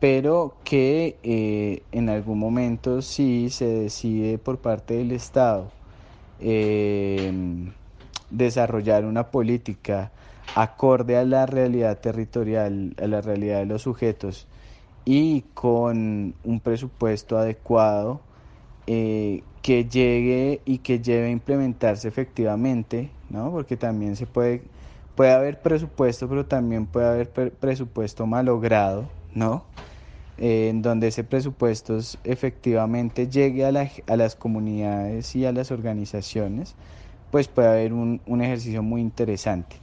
pero que eh, en algún momento sí se decide por parte del Estado eh, desarrollar una política acorde a la realidad territorial, a la realidad de los sujetos y con un presupuesto adecuado eh, que llegue y que lleve a implementarse efectivamente, ¿no? Porque también se puede, puede haber presupuesto, pero también puede haber presupuesto malogrado, ¿no? En donde ese presupuesto efectivamente llegue a, a, las comunidades y a las organizaciones, pues puede haber un, un ejercicio muy interesante.